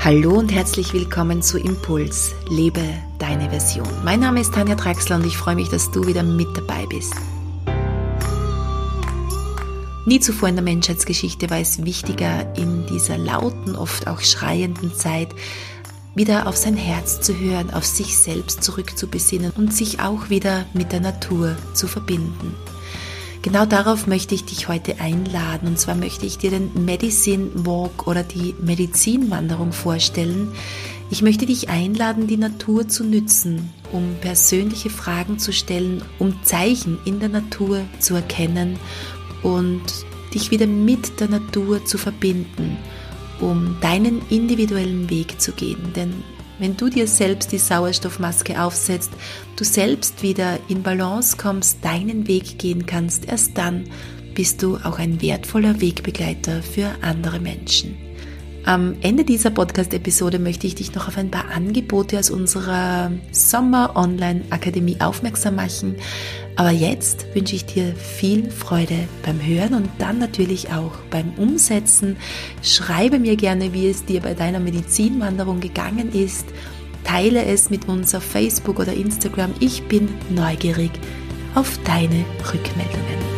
Hallo und herzlich willkommen zu Impuls, lebe deine Version. Mein Name ist Tanja Draxler und ich freue mich, dass du wieder mit dabei bist. Nie zuvor in der Menschheitsgeschichte war es wichtiger, in dieser lauten, oft auch schreienden Zeit wieder auf sein Herz zu hören, auf sich selbst zurückzubesinnen und sich auch wieder mit der Natur zu verbinden. Genau darauf möchte ich dich heute einladen. Und zwar möchte ich dir den Medicine Walk oder die Medizinwanderung vorstellen. Ich möchte dich einladen, die Natur zu nützen, um persönliche Fragen zu stellen, um Zeichen in der Natur zu erkennen und dich wieder mit der Natur zu verbinden, um deinen individuellen Weg zu gehen. Denn wenn du dir selbst die Sauerstoffmaske aufsetzt, du selbst wieder in Balance kommst, deinen Weg gehen kannst, erst dann bist du auch ein wertvoller Wegbegleiter für andere Menschen. Am Ende dieser Podcast-Episode möchte ich dich noch auf ein paar Angebote aus unserer Sommer-Online-Akademie aufmerksam machen. Aber jetzt wünsche ich dir viel Freude beim Hören und dann natürlich auch beim Umsetzen. Schreibe mir gerne, wie es dir bei deiner Medizinwanderung gegangen ist. Teile es mit uns auf Facebook oder Instagram. Ich bin neugierig auf deine Rückmeldungen.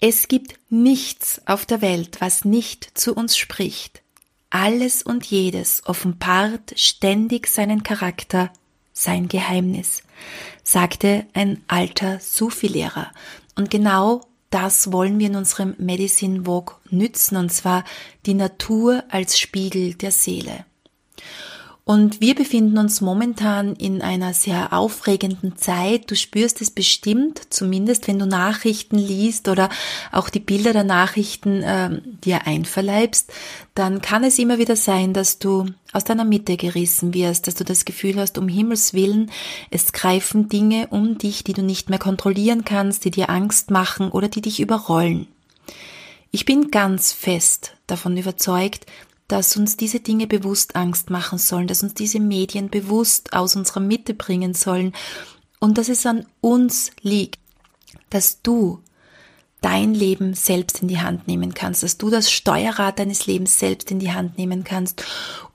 Es gibt nichts auf der Welt, was nicht zu uns spricht. Alles und jedes offenbart ständig seinen Charakter, sein Geheimnis, sagte ein alter Sufi-Lehrer. Und genau das wollen wir in unserem Medicine Walk nützen, und zwar die Natur als Spiegel der Seele. Und wir befinden uns momentan in einer sehr aufregenden Zeit. Du spürst es bestimmt, zumindest wenn du Nachrichten liest oder auch die Bilder der Nachrichten äh, dir einverleibst, dann kann es immer wieder sein, dass du aus deiner Mitte gerissen wirst, dass du das Gefühl hast, um Himmels willen, es greifen Dinge um dich, die du nicht mehr kontrollieren kannst, die dir Angst machen oder die dich überrollen. Ich bin ganz fest davon überzeugt, dass uns diese Dinge bewusst Angst machen sollen, dass uns diese Medien bewusst aus unserer Mitte bringen sollen und dass es an uns liegt, dass du dein Leben selbst in die Hand nehmen kannst, dass du das Steuerrad deines Lebens selbst in die Hand nehmen kannst.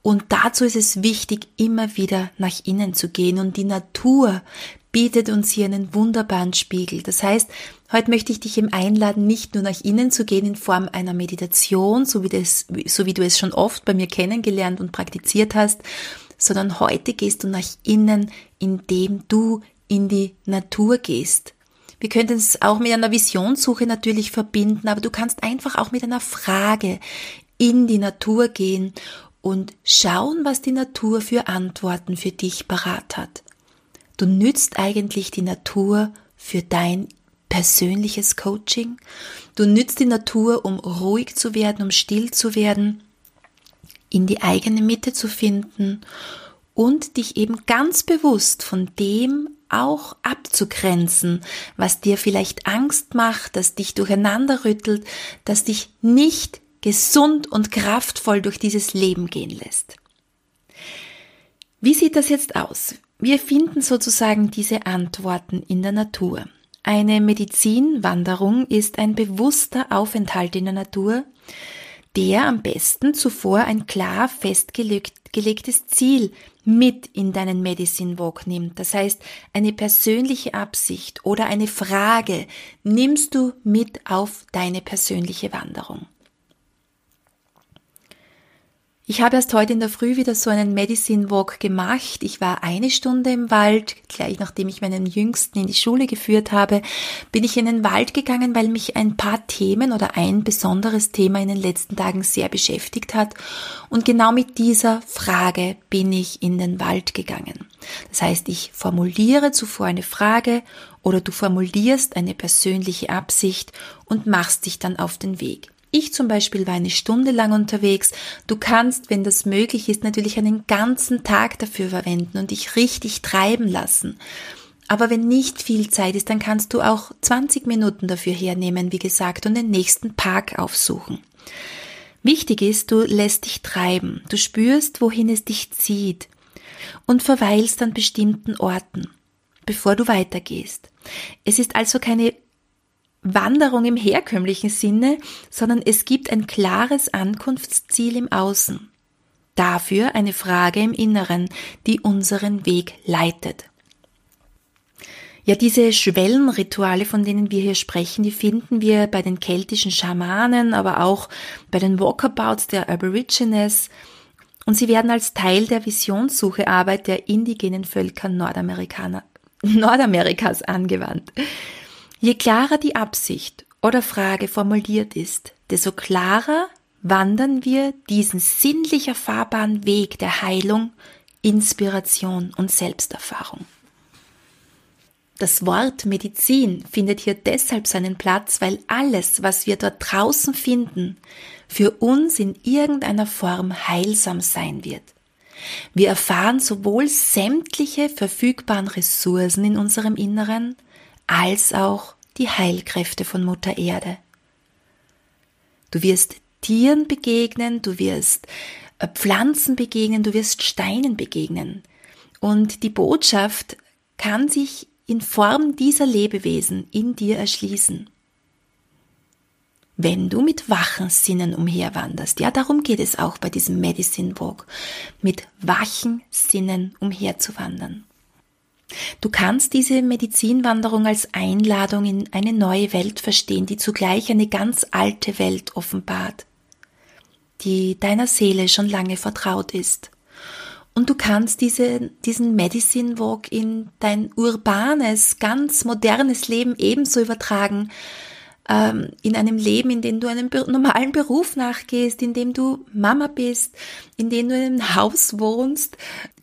Und dazu ist es wichtig, immer wieder nach innen zu gehen. Und die Natur bietet uns hier einen wunderbaren Spiegel. Das heißt, heute möchte ich dich eben einladen, nicht nur nach innen zu gehen in Form einer Meditation, so wie, das, so wie du es schon oft bei mir kennengelernt und praktiziert hast, sondern heute gehst du nach innen, indem du in die Natur gehst. Wir könnten es auch mit einer Visionssuche natürlich verbinden, aber du kannst einfach auch mit einer Frage in die Natur gehen und schauen, was die Natur für Antworten für dich parat hat. Du nützt eigentlich die Natur für dein persönliches Coaching. Du nützt die Natur, um ruhig zu werden, um still zu werden, in die eigene Mitte zu finden und dich eben ganz bewusst von dem auch abzugrenzen, was dir vielleicht Angst macht, das dich durcheinander rüttelt, das dich nicht gesund und kraftvoll durch dieses Leben gehen lässt. Wie sieht das jetzt aus? Wir finden sozusagen diese Antworten in der Natur. Eine Medizinwanderung ist ein bewusster Aufenthalt in der Natur, der am besten zuvor ein klar festgelegtes Ziel mit in deinen Medicine Walk nimmt. Das heißt, eine persönliche Absicht oder eine Frage nimmst du mit auf deine persönliche Wanderung. Ich habe erst heute in der Früh wieder so einen Medicine Walk gemacht. Ich war eine Stunde im Wald, gleich nachdem ich meinen Jüngsten in die Schule geführt habe, bin ich in den Wald gegangen, weil mich ein paar Themen oder ein besonderes Thema in den letzten Tagen sehr beschäftigt hat. Und genau mit dieser Frage bin ich in den Wald gegangen. Das heißt, ich formuliere zuvor eine Frage oder du formulierst eine persönliche Absicht und machst dich dann auf den Weg. Ich zum Beispiel war eine Stunde lang unterwegs. Du kannst, wenn das möglich ist, natürlich einen ganzen Tag dafür verwenden und dich richtig treiben lassen. Aber wenn nicht viel Zeit ist, dann kannst du auch 20 Minuten dafür hernehmen, wie gesagt, und den nächsten Park aufsuchen. Wichtig ist, du lässt dich treiben, du spürst, wohin es dich zieht und verweilst an bestimmten Orten, bevor du weitergehst. Es ist also keine Wanderung im herkömmlichen Sinne, sondern es gibt ein klares Ankunftsziel im Außen. Dafür eine Frage im Inneren, die unseren Weg leitet. Ja, diese Schwellenrituale, von denen wir hier sprechen, die finden wir bei den keltischen Schamanen, aber auch bei den Walkabouts der Aborigines. Und sie werden als Teil der Visionssuchearbeit der indigenen Völker Nordamerikaner, Nordamerikas angewandt. Je klarer die Absicht oder Frage formuliert ist, desto klarer wandern wir diesen sinnlich erfahrbaren Weg der Heilung, Inspiration und Selbsterfahrung. Das Wort Medizin findet hier deshalb seinen Platz, weil alles, was wir dort draußen finden, für uns in irgendeiner Form heilsam sein wird. Wir erfahren sowohl sämtliche verfügbaren Ressourcen in unserem Inneren als auch die Heilkräfte von Mutter Erde. Du wirst Tieren begegnen, du wirst äh, Pflanzen begegnen, du wirst Steinen begegnen. Und die Botschaft kann sich in Form dieser Lebewesen in dir erschließen. Wenn du mit wachen Sinnen umherwanderst, ja, darum geht es auch bei diesem Medicine Walk, mit wachen Sinnen umherzuwandern. Du kannst diese Medizinwanderung als Einladung in eine neue Welt verstehen, die zugleich eine ganz alte Welt offenbart, die deiner Seele schon lange vertraut ist. Und du kannst diese, diesen Medicine Walk in dein urbanes, ganz modernes Leben ebenso übertragen, ähm, in einem Leben, in dem du einem normalen Beruf nachgehst, in dem du Mama bist, in dem du in einem Haus wohnst,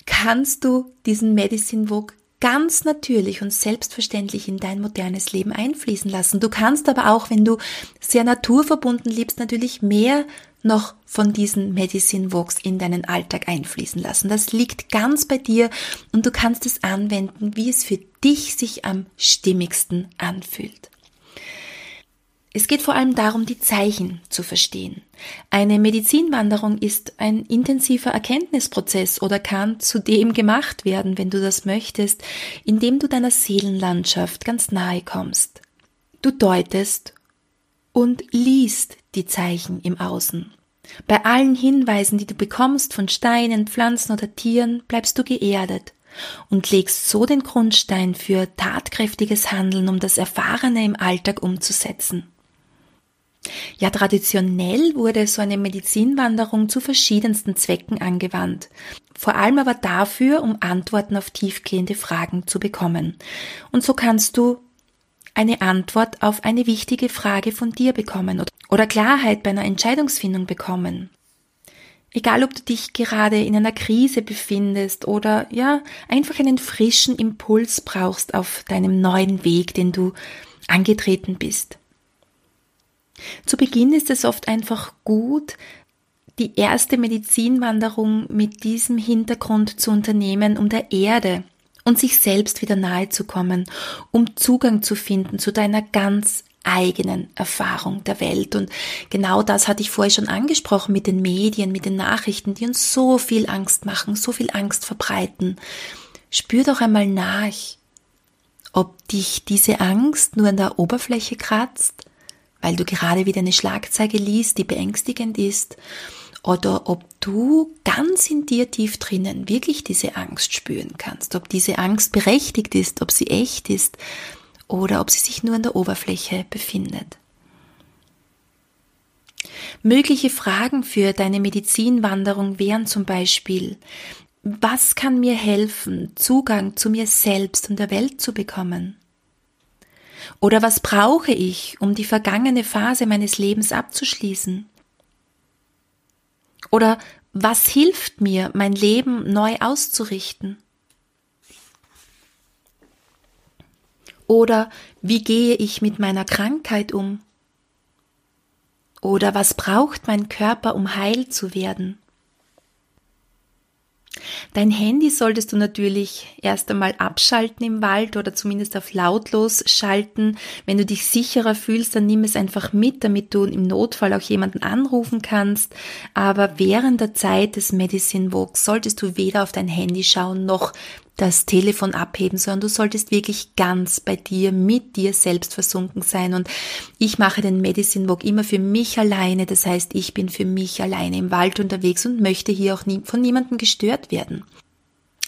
kannst du diesen Medicine Walk ganz natürlich und selbstverständlich in dein modernes Leben einfließen lassen. Du kannst aber auch, wenn du sehr naturverbunden lebst, natürlich mehr noch von diesen Medicine Walks in deinen Alltag einfließen lassen. Das liegt ganz bei dir und du kannst es anwenden, wie es für dich sich am stimmigsten anfühlt. Es geht vor allem darum, die Zeichen zu verstehen. Eine Medizinwanderung ist ein intensiver Erkenntnisprozess oder kann zudem gemacht werden, wenn du das möchtest, indem du deiner Seelenlandschaft ganz nahe kommst. Du deutest und liest die Zeichen im Außen. Bei allen Hinweisen, die du bekommst von Steinen, Pflanzen oder Tieren, bleibst du geerdet und legst so den Grundstein für tatkräftiges Handeln, um das Erfahrene im Alltag umzusetzen. Ja, traditionell wurde so eine Medizinwanderung zu verschiedensten Zwecken angewandt. Vor allem aber dafür, um Antworten auf tiefgehende Fragen zu bekommen. Und so kannst du eine Antwort auf eine wichtige Frage von dir bekommen oder Klarheit bei einer Entscheidungsfindung bekommen. Egal, ob du dich gerade in einer Krise befindest oder ja, einfach einen frischen Impuls brauchst auf deinem neuen Weg, den du angetreten bist. Zu Beginn ist es oft einfach gut, die erste Medizinwanderung mit diesem Hintergrund zu unternehmen, um der Erde und sich selbst wieder nahe zu kommen, um Zugang zu finden zu deiner ganz eigenen Erfahrung der Welt. Und genau das hatte ich vorher schon angesprochen mit den Medien, mit den Nachrichten, die uns so viel Angst machen, so viel Angst verbreiten. Spür doch einmal nach, ob dich diese Angst nur an der Oberfläche kratzt, weil du gerade wieder eine Schlagzeile liest, die beängstigend ist, oder ob du ganz in dir tief drinnen wirklich diese Angst spüren kannst, ob diese Angst berechtigt ist, ob sie echt ist oder ob sie sich nur an der Oberfläche befindet. Mögliche Fragen für deine Medizinwanderung wären zum Beispiel, was kann mir helfen, Zugang zu mir selbst und der Welt zu bekommen? Oder was brauche ich, um die vergangene Phase meines Lebens abzuschließen? Oder was hilft mir, mein Leben neu auszurichten? Oder wie gehe ich mit meiner Krankheit um? Oder was braucht mein Körper, um heil zu werden? Dein Handy solltest du natürlich erst einmal abschalten im Wald oder zumindest auf lautlos schalten. Wenn du dich sicherer fühlst, dann nimm es einfach mit, damit du im Notfall auch jemanden anrufen kannst. Aber während der Zeit des Medicine Walks solltest du weder auf dein Handy schauen noch das Telefon abheben, sondern du solltest wirklich ganz bei dir, mit dir selbst versunken sein. Und ich mache den Medicine Walk immer für mich alleine. Das heißt, ich bin für mich alleine im Wald unterwegs und möchte hier auch nie, von niemandem gestört werden.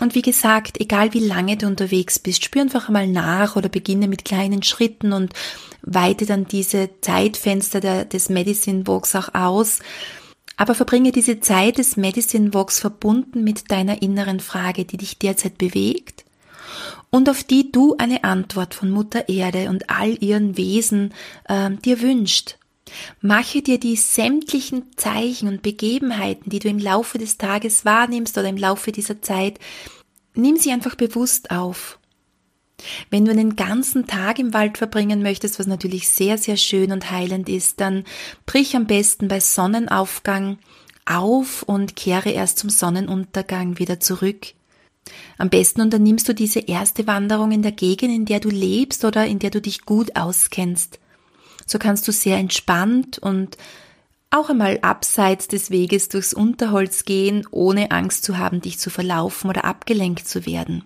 Und wie gesagt, egal wie lange du unterwegs bist, spür einfach einmal nach oder beginne mit kleinen Schritten und weite dann diese Zeitfenster der, des Medicine Walks auch aus. Aber verbringe diese Zeit des Medicine Walks verbunden mit deiner inneren Frage, die dich derzeit bewegt und auf die du eine Antwort von Mutter Erde und all ihren Wesen äh, dir wünscht. Mache dir die sämtlichen Zeichen und Begebenheiten, die du im Laufe des Tages wahrnimmst oder im Laufe dieser Zeit, nimm sie einfach bewusst auf. Wenn du einen ganzen Tag im Wald verbringen möchtest, was natürlich sehr, sehr schön und heilend ist, dann brich am besten bei Sonnenaufgang auf und kehre erst zum Sonnenuntergang wieder zurück. Am besten unternimmst du diese erste Wanderung in der Gegend, in der du lebst oder in der du dich gut auskennst. So kannst du sehr entspannt und auch einmal abseits des Weges durchs Unterholz gehen, ohne Angst zu haben, dich zu verlaufen oder abgelenkt zu werden.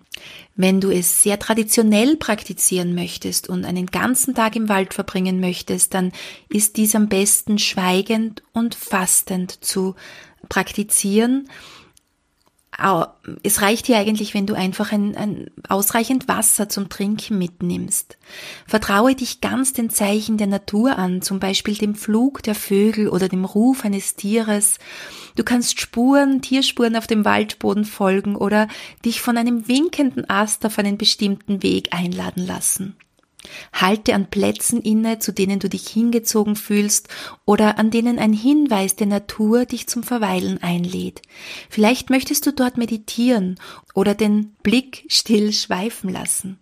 Wenn du es sehr traditionell praktizieren möchtest und einen ganzen Tag im Wald verbringen möchtest, dann ist dies am besten schweigend und fastend zu praktizieren es reicht hier eigentlich, wenn du einfach ein, ein ausreichend Wasser zum Trinken mitnimmst. Vertraue dich ganz den Zeichen der Natur an, zum Beispiel dem Flug der Vögel oder dem Ruf eines Tieres. Du kannst Spuren, Tierspuren auf dem Waldboden folgen oder dich von einem winkenden Ast auf einen bestimmten Weg einladen lassen. Halte an Plätzen inne, zu denen du dich hingezogen fühlst oder an denen ein Hinweis der Natur dich zum Verweilen einlädt. Vielleicht möchtest du dort meditieren oder den Blick still schweifen lassen.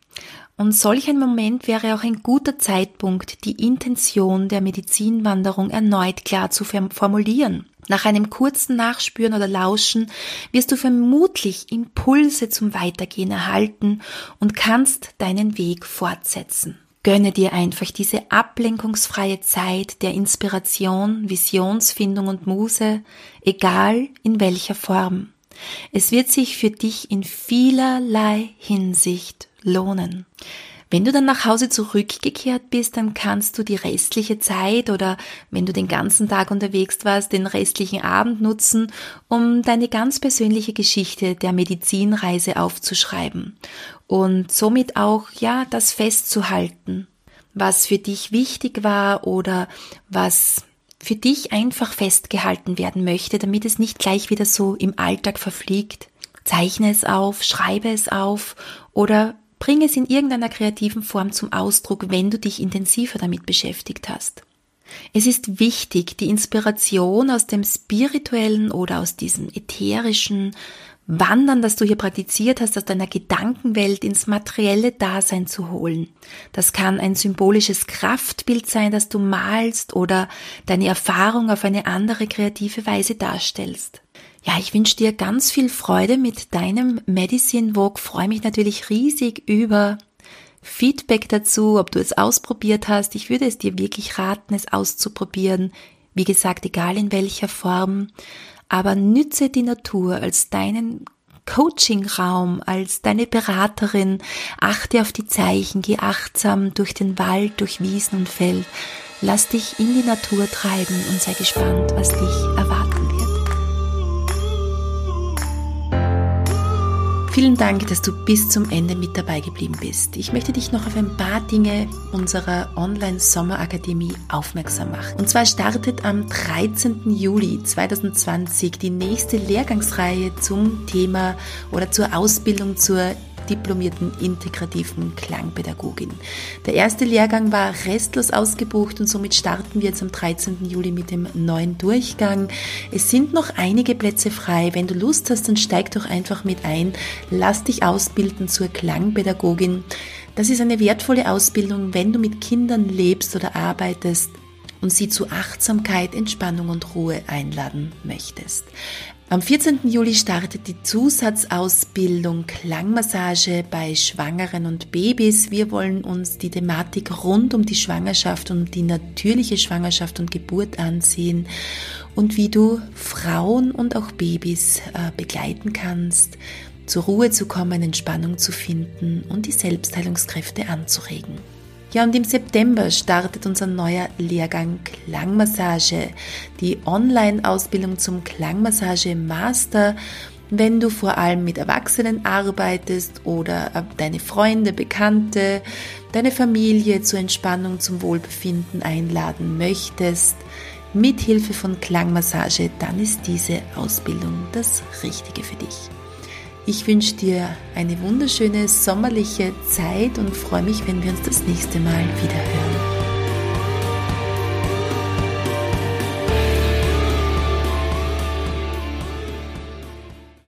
Und solch ein Moment wäre auch ein guter Zeitpunkt, die Intention der Medizinwanderung erneut klar zu formulieren. Nach einem kurzen Nachspüren oder Lauschen wirst du vermutlich Impulse zum Weitergehen erhalten und kannst deinen Weg fortsetzen. Gönne dir einfach diese ablenkungsfreie Zeit der Inspiration, Visionsfindung und Muse, egal in welcher Form. Es wird sich für dich in vielerlei Hinsicht lohnen. Wenn du dann nach Hause zurückgekehrt bist, dann kannst du die restliche Zeit oder wenn du den ganzen Tag unterwegs warst, den restlichen Abend nutzen, um deine ganz persönliche Geschichte der Medizinreise aufzuschreiben und somit auch, ja, das festzuhalten, was für dich wichtig war oder was für dich einfach festgehalten werden möchte, damit es nicht gleich wieder so im Alltag verfliegt. Zeichne es auf, schreibe es auf oder Bring es in irgendeiner kreativen Form zum Ausdruck, wenn du dich intensiver damit beschäftigt hast. Es ist wichtig, die Inspiration aus dem spirituellen oder aus diesem ätherischen Wandern, das du hier praktiziert hast, aus deiner Gedankenwelt ins materielle Dasein zu holen. Das kann ein symbolisches Kraftbild sein, das du malst oder deine Erfahrung auf eine andere kreative Weise darstellst. Ja, ich wünsche dir ganz viel Freude mit deinem Medicine Walk. Freue mich natürlich riesig über Feedback dazu, ob du es ausprobiert hast. Ich würde es dir wirklich raten, es auszuprobieren. Wie gesagt, egal in welcher Form. Aber nütze die Natur als deinen Coaching-Raum, als deine Beraterin. Achte auf die Zeichen, geh achtsam durch den Wald, durch Wiesen und Feld. Lass dich in die Natur treiben und sei gespannt, was dich erwarten Vielen Dank, dass du bis zum Ende mit dabei geblieben bist. Ich möchte dich noch auf ein paar Dinge unserer Online-Sommerakademie aufmerksam machen. Und zwar startet am 13. Juli 2020 die nächste Lehrgangsreihe zum Thema oder zur Ausbildung zur diplomierten integrativen Klangpädagogin. Der erste Lehrgang war restlos ausgebucht und somit starten wir jetzt am 13. Juli mit dem neuen Durchgang. Es sind noch einige Plätze frei. Wenn du Lust hast, dann steig doch einfach mit ein. Lass dich ausbilden zur Klangpädagogin. Das ist eine wertvolle Ausbildung, wenn du mit Kindern lebst oder arbeitest und sie zu Achtsamkeit, Entspannung und Ruhe einladen möchtest. Am 14. Juli startet die Zusatzausbildung Klangmassage bei Schwangeren und Babys. Wir wollen uns die Thematik rund um die Schwangerschaft und die natürliche Schwangerschaft und Geburt ansehen und wie du Frauen und auch Babys äh, begleiten kannst zur Ruhe zu kommen, Entspannung zu finden und die Selbstheilungskräfte anzuregen. Ja, und im September startet unser neuer Lehrgang Klangmassage, die Online-Ausbildung zum Klangmassage Master. Wenn du vor allem mit Erwachsenen arbeitest oder deine Freunde, Bekannte, deine Familie zur Entspannung, zum Wohlbefinden einladen möchtest, mit Hilfe von Klangmassage, dann ist diese Ausbildung das Richtige für dich. Ich wünsche dir eine wunderschöne sommerliche Zeit und freue mich, wenn wir uns das nächste Mal wieder hören.